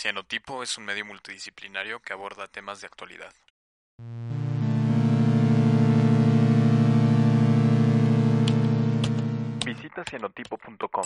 Cianotipo es un medio multidisciplinario que aborda temas de actualidad. Visita cianotipo.com.